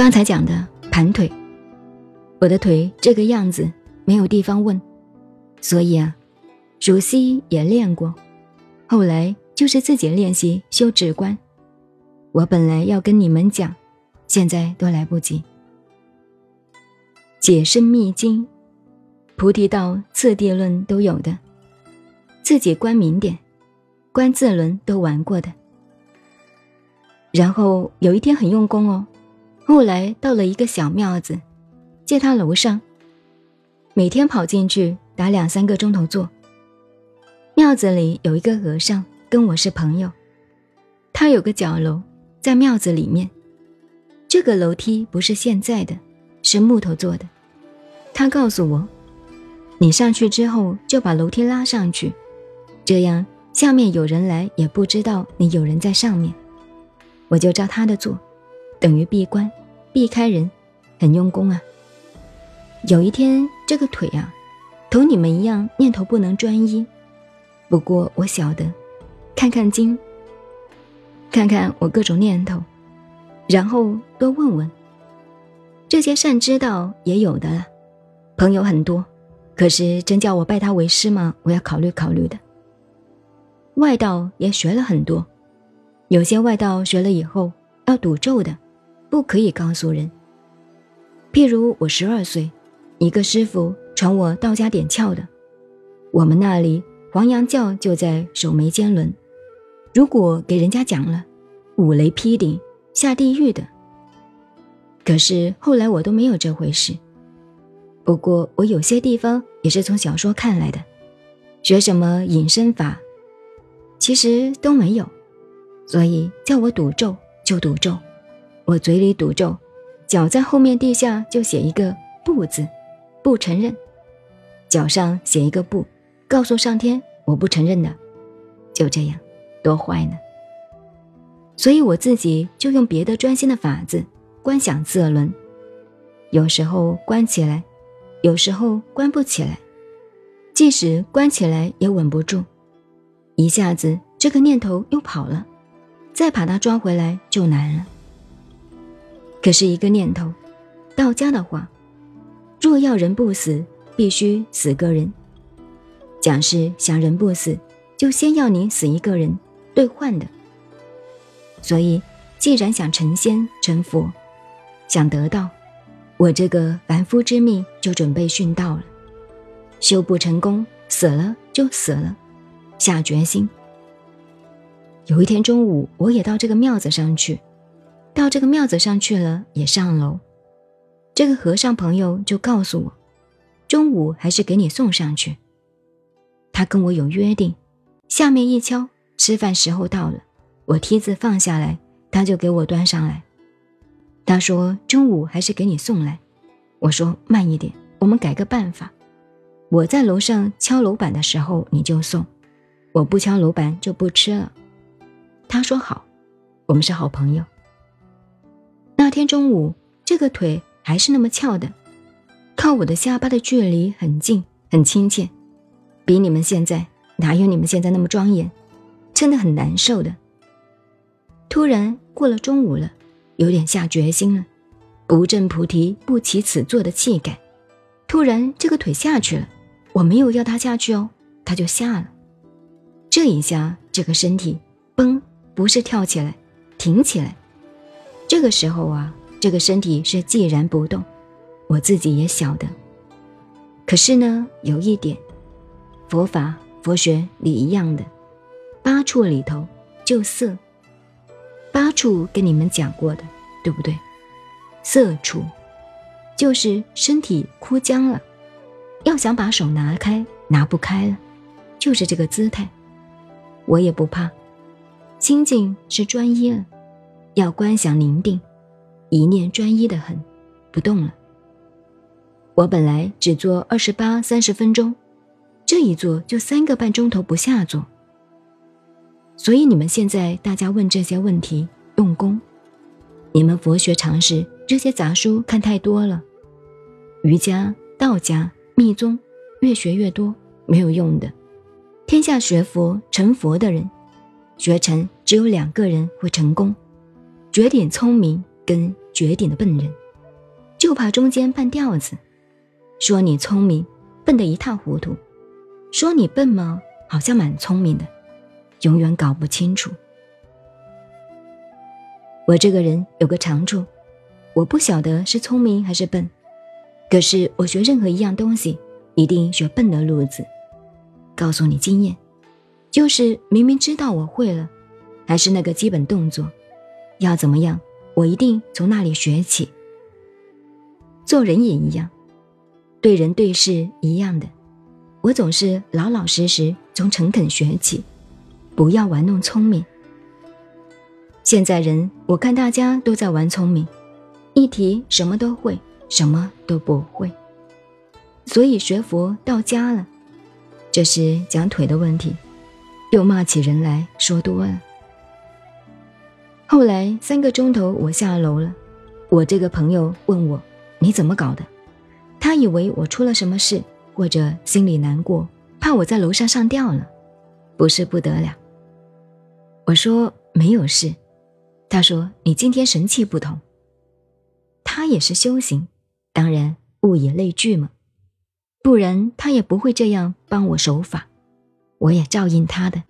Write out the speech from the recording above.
刚才讲的盘腿，我的腿这个样子没有地方问，所以啊，熟悉也练过，后来就是自己练习修指关。我本来要跟你们讲，现在都来不及。解深密经、菩提道、次第论都有的，自己观明点、观自轮都玩过的。然后有一天很用功哦，后来到了一个小庙子，借他楼上，每天跑进去打两三个钟头坐。庙子里有一个和尚跟我是朋友，他有个角楼。在庙子里面，这个楼梯不是现在的，是木头做的。他告诉我，你上去之后就把楼梯拉上去，这样下面有人来也不知道你有人在上面。我就照他的做，等于闭关，避开人，很用功啊。有一天这个腿啊，同你们一样念头不能专一，不过我晓得，看看经。看看我各种念头，然后多问问。这些善知道也有的了，朋友很多，可是真叫我拜他为师吗？我要考虑考虑的。外道也学了很多，有些外道学了以后要赌咒的，不可以告诉人。譬如我十二岁，一个师傅传我道家点窍的，我们那里黄羊教就在守眉尖轮。如果给人家讲了，五雷劈顶，下地狱的。可是后来我都没有这回事。不过我有些地方也是从小说看来的，学什么隐身法，其实都没有。所以叫我赌咒就赌咒，我嘴里赌咒，脚在后面地下就写一个不字，不承认；脚上写一个不，告诉上天我不承认的。就这样。多坏呢！所以我自己就用别的专心的法子观想自轮，有时候关起来，有时候关不起来，即使关起来也稳不住，一下子这个念头又跑了，再把它抓回来就难了。可是一个念头，道家的话，若要人不死，必须死个人。讲是想人不死，就先要你死一个人。兑换的，所以既然想成仙成佛，想得到，我这个凡夫之命就准备殉道了。修不成功，死了就死了，下决心。有一天中午，我也到这个庙子上去，到这个庙子上去了，也上楼。这个和尚朋友就告诉我，中午还是给你送上去。他跟我有约定，下面一敲。吃饭时候到了，我梯子放下来，他就给我端上来。他说中午还是给你送来。我说慢一点，我们改个办法。我在楼上敲楼板的时候你就送，我不敲楼板就不吃了。他说好，我们是好朋友。那天中午，这个腿还是那么翘的，靠我的下巴的距离很近，很亲切，比你们现在哪有你们现在那么庄严。真的很难受的。突然过了中午了，有点下决心了，不证菩提不起此坐的气概。突然这个腿下去了，我没有要他下去哦，他就下了。这一下这个身体嘣，不是跳起来，挺起来。这个时候啊，这个身体是寂然不动，我自己也晓得。可是呢，有一点，佛法佛学里一样的。八处里头就色，八处跟你们讲过的，对不对？色处就是身体枯僵了，要想把手拿开，拿不开了，就是这个姿态。我也不怕，心境是专一了，要观想宁定，一念专一的很，不动了。我本来只做二十八三十分钟，这一做就三个半钟头不下坐。所以你们现在大家问这些问题用功，你们佛学常识这些杂书看太多了，瑜伽、道家、密宗越学越多没有用的。天下学佛成佛的人，学成只有两个人会成功：绝顶聪明跟绝顶的笨人，就怕中间半吊子。说你聪明，笨得一塌糊涂；说你笨吗？好像蛮聪明的，永远搞不清楚。我这个人有个长处，我不晓得是聪明还是笨，可是我学任何一样东西，一定学笨的路子。告诉你经验，就是明明知道我会了，还是那个基本动作，要怎么样，我一定从那里学起。做人也一样，对人对事一样的，我总是老老实实从诚恳学起，不要玩弄聪明。现在人，我看大家都在玩聪明，一提什么都会，什么都不会，所以学佛到家了。这是讲腿的问题，又骂起人来说多了。后来三个钟头我下楼了，我这个朋友问我你怎么搞的？他以为我出了什么事，或者心里难过，怕我在楼上上吊了，不是不得了。我说没有事。他说你今天神气不同。他也是修行，当然物以类聚嘛。不然他也不会这样帮我守法，我也照应他的。